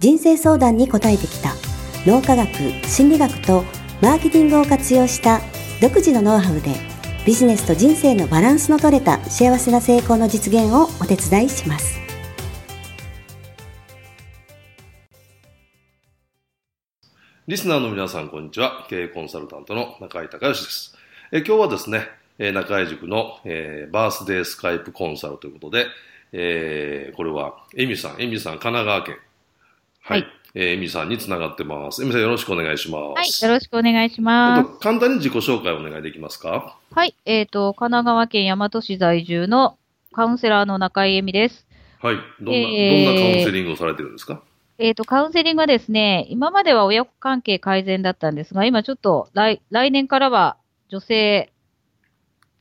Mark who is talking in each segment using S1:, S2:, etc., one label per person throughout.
S1: 人生相談に応えてきた脳科学心理学とマーケティングを活用した独自のノウハウでビジネスと人生のバランスの取れた幸せな成功の実現をお手伝いします
S2: リスナーの皆さん、こんにちは。経営コンサルタントの中井隆義です。え今日はですね、え中井塾の、えーバースデースカイプコンサルということで、えーこれは、エミさん、エミさん、神奈川県。はい。
S3: はい
S2: えーエミさんにつながってます。エミさん、よろしくお願いします。
S3: はい、よろしくお願いしま
S2: っと簡単に自己紹介お願いできますか？
S3: す。はい、えっ、と、神奈川県大和市在住のカウンセラーの中井恵美です。
S2: はい。どんな、
S3: えー
S2: どんなカウンセリングをされてるんですか？
S3: えっ、と、カウンセリングはですね、今までは親子関係改善だったんですが、今ちょっと来、来年からは女性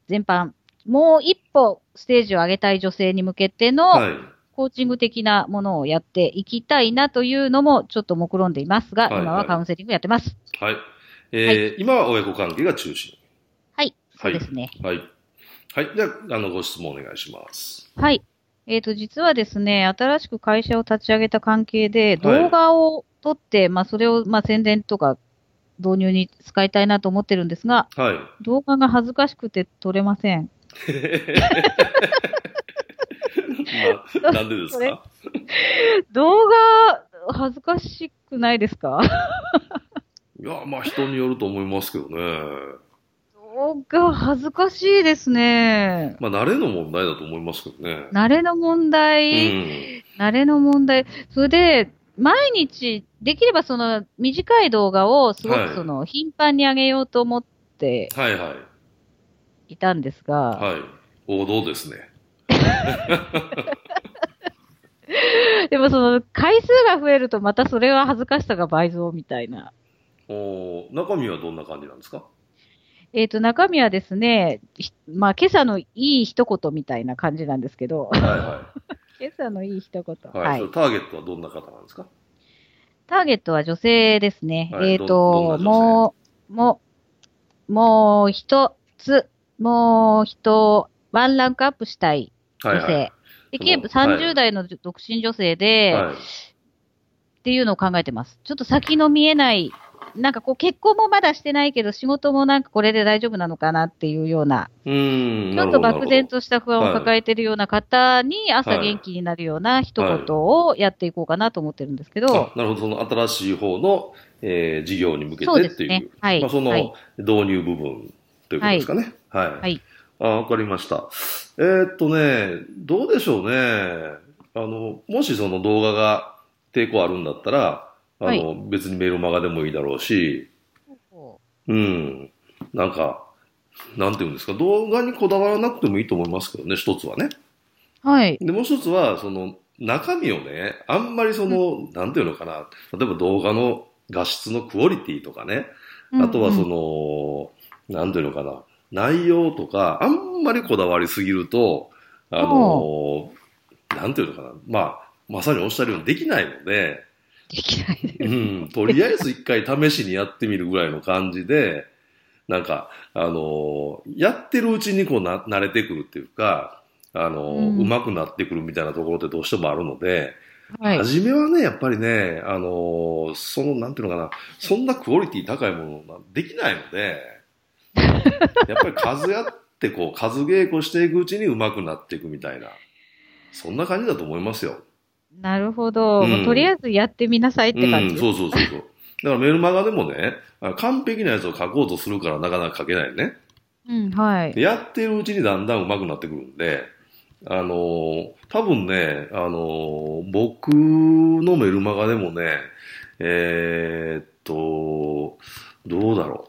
S3: 全般、もう一歩ステージを上げたい女性に向けての
S2: はい。
S3: コーチング的なものをやっていきたいなというのもちょっと目論んでいますが、
S2: はい
S3: 今はカウンセリングやってます。
S2: はい。えー今は親子関係が中心。
S3: はい、
S2: はい
S3: そうですね。
S2: はい。はい。じゃあ、あの、ご質問お願いします。
S3: はい。えっ、と、実はですね、新しく会社を立ち上げた関係で、
S2: はい
S3: 動画を撮って、まあ、それを、まあ、宣伝とか導入に使いたいなと思ってるんですが、
S2: はい。
S3: 動画が恥ずかしくて撮れません。
S2: まあ、なんでですか？
S3: 動画、恥ずかしくないですか？
S2: いや、まあ人によると思いますけどね。
S3: 動画、恥ずかしいですね。
S2: まあ慣れの問題だと思いますけどね。
S3: 慣れの問
S2: う
S3: 題、
S2: ん。
S3: 慣れの問題。それで、毎日、できればその短い動画をすご
S2: はい
S3: くその頻繁に上げようと思って
S2: はいはい。
S3: いたんですが、
S2: はい。王道ですね。
S3: でもその回数が増えるとまたそれは恥ずかしさが倍増みたいな。
S2: おー中身はどんな感じなんですか？
S3: えっ、と、中身はですね、ひまあ今朝のいい一言みたいな感じなんですけど、
S2: はいは
S3: 今朝のいい一言。
S2: い。
S3: は。
S2: はいターゲットはどんな方なんですか？
S3: ターゲットは女性ですね。
S2: はい
S3: えっ、と、もう、もう、もう一つ、もう一、ワンランクアップしたい女性。
S2: はいはい。
S3: で
S2: その
S3: きれば30代の独身女性で、
S2: はい。
S3: っていうのを考えてます。ちょっと先の見えない、なんかこう結婚もまだしてないけど仕事もなんかこれで大丈夫なのかなっていうような、
S2: うーん。
S3: ちょっと漠然とした不安を抱えているような方に朝
S2: はい
S3: 元気になるような一言をやっていこうかなと思ってるんですけど、
S2: あなるほど。その新しい方の、えー事業に向けてっていう。
S3: ですね。はい。
S2: まあ、その
S3: はい。
S2: 導入部分ということですかね。はい。
S3: はい
S2: あ、わかりました。えーっとね、どうでしょうね。あの、もしその動画が抵抗あるんだったら、あの、
S3: は
S2: 別にメールマガでもいいだろうし、うん。なんか、なんていうんですか、動画にこだわらなくてもいいと思いますけどね、一つはね。
S3: はい。
S2: で、もう一つは、その、中身をね、あんまりその、なんていうのかな、例えば動画の画質のクオリティとかね、あとはそ
S3: の、
S2: の、なんていうのかな、内容とか、あんまりこだわりすぎると、あの、なんていうのかな、まあ、まさにおっしゃるようにできないので、
S3: できないです。
S2: うん、とりあえず一回試しにやってみるぐらいの感じで、なんか、あの、やってるうちにこうな、慣れてくるっていうか、あの、
S3: うん。
S2: 上手くなってくるみたいなところってどうしてもあるので、
S3: はい。
S2: 初めはね、やっぱりね、あの、その、なんていうのかな、そんなクオリティ高いものができないので、やっぱり数やって、こう、数稽古していくうちに上手くなっていくみたいな、そんな感じだと思いますよ。
S3: なるほど、
S2: うん
S3: とりあえずやってみなさいって感じ？
S2: うん、そうそうそうそう。だからメルマガでもね、あ完璧なやつを書こうとするからなかなか書けないね。
S3: うん、はい。
S2: でやってるうちにだんだん上手くなってくるんで、あのー多分ね、あのー僕のメルマガでもね、えーっと、どうだろう。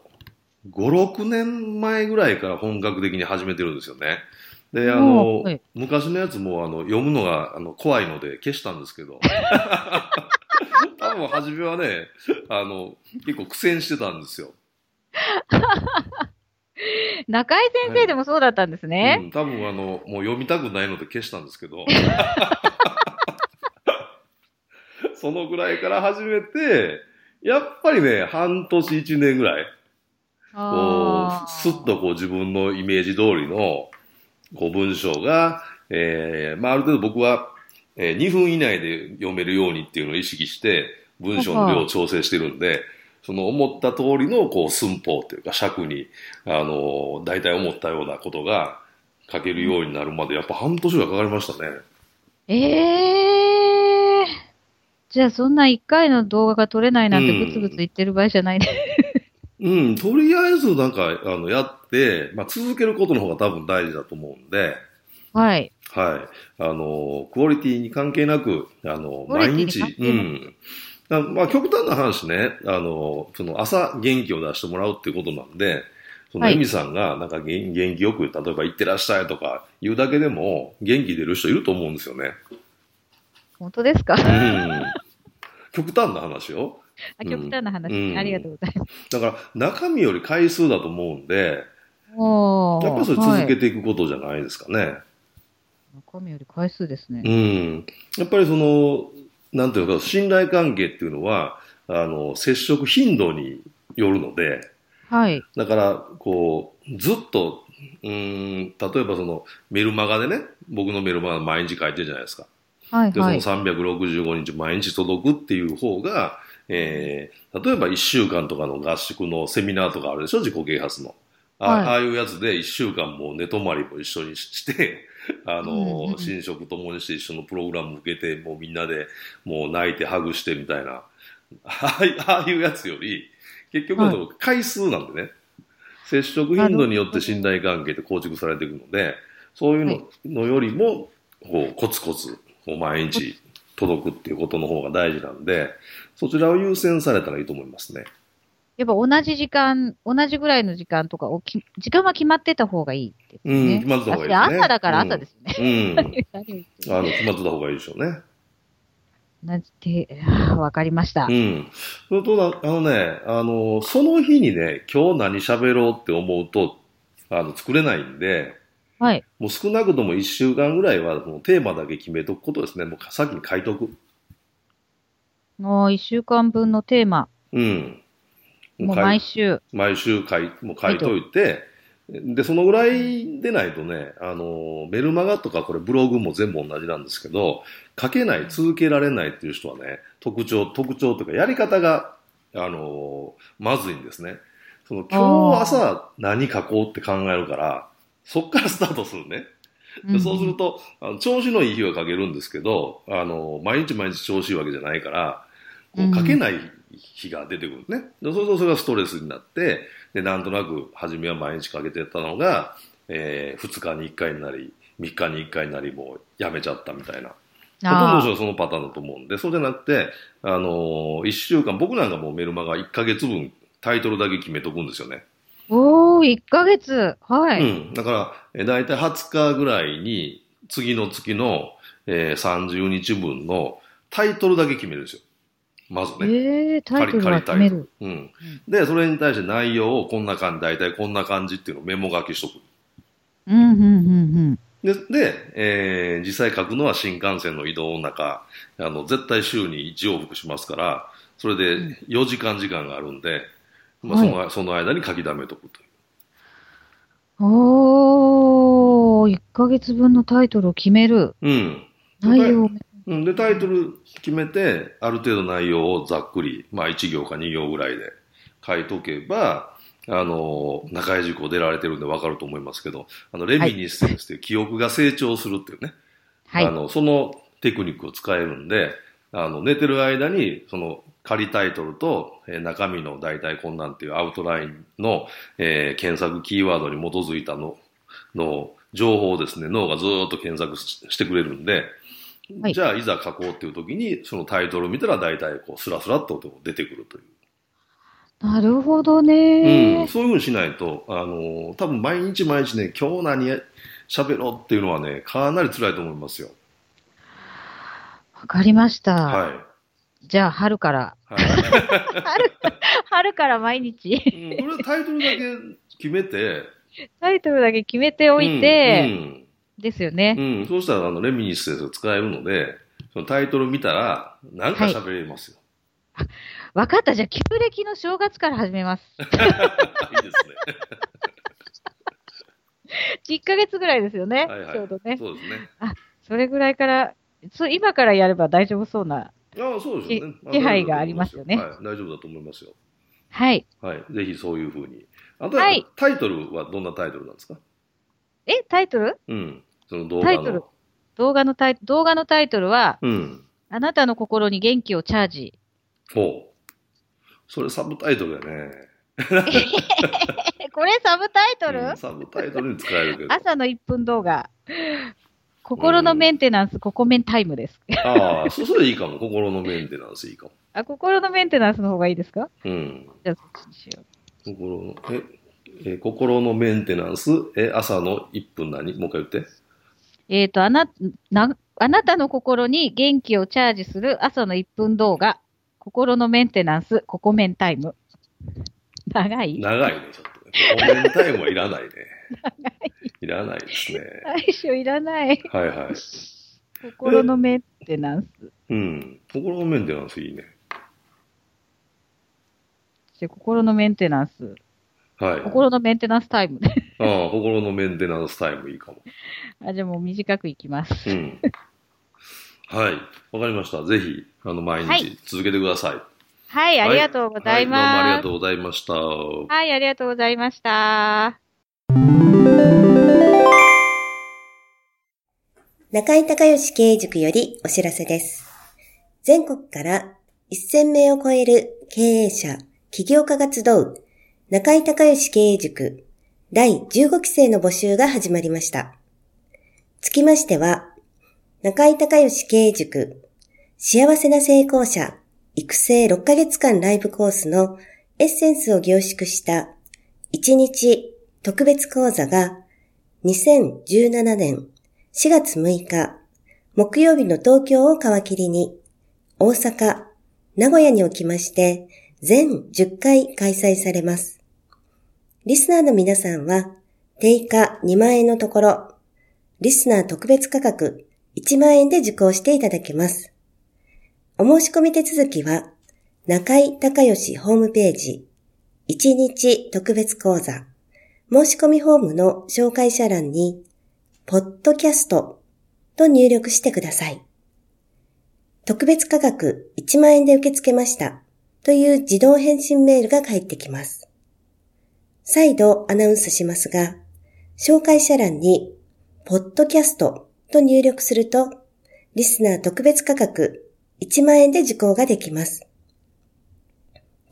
S2: 5、6年前ぐらいから本格的に始めてるんですよね。で、あの、
S3: はい
S2: 昔のやつもあの読むのがあの怖いので消したんですけど、多 多分初めはね、あの、結構苦戦してたんですよ。
S3: 中井先生でもそうだったんです
S2: う
S3: ね。
S2: ん、多分あの、もう読みたくないので消したんですけど。そのぐらいから始めて、やっぱりね、半年一年ぐらい、こ
S3: あ
S2: う、スッとこう自分のイメージ通りの、こう文章が、えーまあある程度僕は、えー2分以内で読めるようにっていうのを意識して、文章の量を調整してるんで、その思った通りのこう寸法というか尺に、あの、大体思ったようなことが書けるようになるまで、やっぱ半年はかかりましたね。
S3: ええー。じゃあそんな一回の動画が撮れないなんて
S2: うん
S3: ブツブツ言ってる場合じゃないね。
S2: うん、とりあえずなんか、あの、やって、まあ、続けることの方が多分大事だと思うんで、
S3: はい。
S2: はい。あの、クオリティに関係なく、あの、毎日うん。あまあ、極端な話ね、あの、その朝元気を出してもらうってことなんで、その
S3: はい
S2: エミさんがなんか元元気よく、例えば行ってらっしゃいとか言うだけでも元気出る人いると思うんですよね。
S3: 本当ですか？
S2: うん。極端な話よ。
S3: あ極端な話、
S2: うん
S3: ありがとうございます。
S2: だから中身より回数だと思うんで、やっぱりそれ続
S3: はい
S2: けていくことじゃないですかね。
S3: 中身より回数ですね。
S2: うん。やっぱりその、なんていうのか、信頼関係っていうのは、あの、接触頻度によるので、
S3: はい。
S2: だから、こう、ずっと、うーん、例えばその、メルマガでね、僕のメルマガ毎日書いてるじゃないですか。
S3: はい、
S2: で、その
S3: はい。
S2: 365日毎日届くっていう方が、えー、例えば1週間とかの合宿のセミナーとかあるでしょ、自己啓発の。あ,、
S3: はい。
S2: ああいうやつで1週間もう寝泊まりも一緒にして、あ
S3: うん
S2: の、
S3: うん
S2: 寝食ともにして一緒のプログラム受けて、もうみんなでもう泣いてハグしてみたいな、ああいうやつより、結局あの回数なんでね、接触頻度によって信頼関係って構築されていくので、そういうののよりも、こう、コツコツ、こう毎日届くっていうことの方が大事なんで、そちらを優先されたらいいと思いますね。
S3: やっぱ同じ時間、同じぐらいの時間とかをき、時間は決まってた方がいいですね。
S2: うん決まってた方がいいですね
S3: 朝だから朝ですね。
S2: うん。
S3: 何を言ってる
S2: あの、決まってた方がいいでしょうね。
S3: 同じて、わかりました
S2: う。ん。それとな、あのね、あの、その日にね、今日何喋ろうって思うと、あの、作れないんで、
S3: はい。
S2: もう少なくとも1週間ぐらいは、もうテーマだけ決めとくことですね。もう先に書いとく。
S3: もう一週間分のテーマ、
S2: うん。
S3: もう毎週。
S2: 毎週書い、もう書いといて、で、そのぐらいでないとね、あの、メルマガとかこれブログも全部同じなんですけど、書けない、続けられないっていう人はね、特徴、特徴というかやり方が、あの、まずいんですね。その、今日朝何書こうって考えるから、そっからスタートするね。でそうすると、あの調子のいい日は書けるんですけど、あの、毎日毎日調子いいわけじゃないから、こ
S3: う
S2: 書けない日が出てくるね。でそうするとそれがストレスになって、で、なんとなく、初めは毎日書けてたのが、えー、2日に1回になり、3日に1回になり、もうやめちゃったみたいな。ほとんどの
S3: あ
S2: 人はそのパターンだと思うんで、そうじゃなくて、あのー、1週間、僕なんかもうメルマガ1ヶ月分、タイトルだけ決めとくんですよね。
S3: ーおー、1ヶ月。はい。
S2: うん。だから、えいたい20日ぐらいに、次の月の、えー、30日分のタイトルだけ決めるんですよ。まずね。
S3: えー、タイトルは決める。
S2: うん。で、それに対して内容をこんな感じ、大体こんな感じっていうのをメモ書きしとく。
S3: うん、うん、うん、
S2: で、で、えー実際書くのは新幹線の移動の中、あの、絶対週に1往復しますから、それで4時間時間があるんで、まあ、その、その間に書き溜めとくという。
S3: うん。おー、1ヶ月分のタイトルを決める。
S2: うん。
S3: 内容を。
S2: うん、で、タイトル決めて、ある程度内容をざっくり、まあ1行か2行ぐらいで書いとけば、あの、中井塾を出られてるんでわかると思いますけど、あの、レミニステンスという記憶が成長するっていうね、
S3: はい。
S2: あの、そのテクニックを使えるんで、あの、寝てる間に、その、仮タイトルと、えー中身の大体こんなんっていうアウトラインの、えー検索キーワードに基づいたの、の情報をですね、脳がずーっと検索ししてくれるんで、
S3: はい
S2: じゃあいざ書こうっていう時に、そのタイトルを見たら大体こう、スラスラっと出てくるという。
S3: なるほど
S2: うん、
S3: ね。
S2: そういうふうにしないと、あの、多分毎日毎日ね、今日何喋ろうっていうのはね、かなり辛いと思いますよ。
S3: わかりました。
S2: はい。
S3: じゃあ、春から。
S2: はい。
S3: 春、春から毎日、
S2: うん、これタイトルだけ決めて、
S3: タイトルだけ決めておいて、
S2: うん
S3: ですよね。
S2: うん、うんそうしたら、あの、レミニスで使えるので、そのタイトル見たら、なんか喋れますよ。
S3: わかった。じゃあ、旧暦の正月から始めます。
S2: いいですね。
S3: 1ヶ月ぐらいですよね。
S2: はいはい。
S3: ちょうどね。
S2: そうですね。
S3: それぐらいから、そう今からやれば大丈夫そうな。
S2: ああ、そうですよね。
S3: 気気配がありますよね
S2: はい、大丈夫だと思いますよ。
S3: はい。
S2: はい。ぜひそういうふうに。あと
S3: はい
S2: タイトルはどんなタイトルなんですか？
S3: え、タイトル？
S2: うん。その動画の。
S3: タイトル動画のタイ動画のタイトルは、
S2: うん。
S3: あなたの心に元気をチャージ。
S2: ほう。それサブタイトルやね。
S3: え、これサブタイトル、
S2: うんサブタイトルに使えるけど。
S3: 朝の1分動画。心のメンテナンス、ココメンタイムです。
S2: ああ、そそれいいかも。心のメンテナンスいいかも。
S3: あ、心のメンテナンスの方がいいですか？
S2: うん。
S3: じゃあ、そっちにしよう。
S2: 心の、え、え心のメンテナンス、え、朝の1分何？もう一回言って。
S3: えっ、と、あな、な、あなたの心に元気をチャージする朝の1分動画。心のメンテナンス、ココメンタイム。長い？
S2: 長いね、ちょっとね。コメンタイムはいらないね。いらないですね。
S3: 最初いらない。
S2: はいはい。
S3: 心のメンテナンス。
S2: うん。心のメンテナンスいいね。
S3: じゃあ心のメンテナンス。
S2: はい。
S3: 心のメンテナンスタイム。
S2: ああ、心のメンテナンスタイムいいかも。
S3: あ、じゃあもう短くいきます。
S2: うん。はい。わかりました。ぜひ、あの、毎
S3: はい
S2: 日続けてください。
S3: はい、ありがとうござい
S2: はどうもあり
S3: ます。
S2: がとうございました。
S3: はい、ありがとうございました。
S1: 中井隆義経営塾よりお知らせです。全国から1000名を超える経営者、起業家が集う中井隆義経営塾第15期生の募集が始まりました。つきましては、中井隆義経営塾幸せな成功者育成6ヶ月間ライブコースのエッセンスを凝縮した1日特別講座が2017年4月6日、木曜日の東京を皮切りに、大阪、名古屋におきまして、全10回開催されます。リスナーの皆さんは、定価2万円のところ、リスナー特別価格1万円で受講していただけます。お申し込み手続きは、中井隆義ホームページ、1日特別講座、申し込みフォームの紹介者欄に、ポッドキャストと入力してください。特別価格1万円で受け付けましたという自動返信メールが返ってきます。再度アナウンスしますが、紹介者欄に、ポッドキャストと入力すると、リスナー特別価格1万円で受講ができます。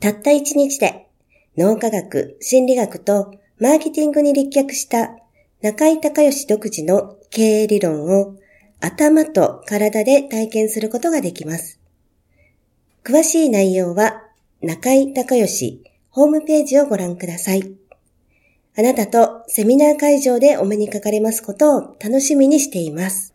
S1: たった1日で脳科学、心理学とマーケティングに立脚した中井隆義独自の経営理論を頭と体で体験することができます。詳しい内容は中井隆義ホームページをご覧ください。あなたとセミナー会場でお目にかかれますことを楽しみにしています。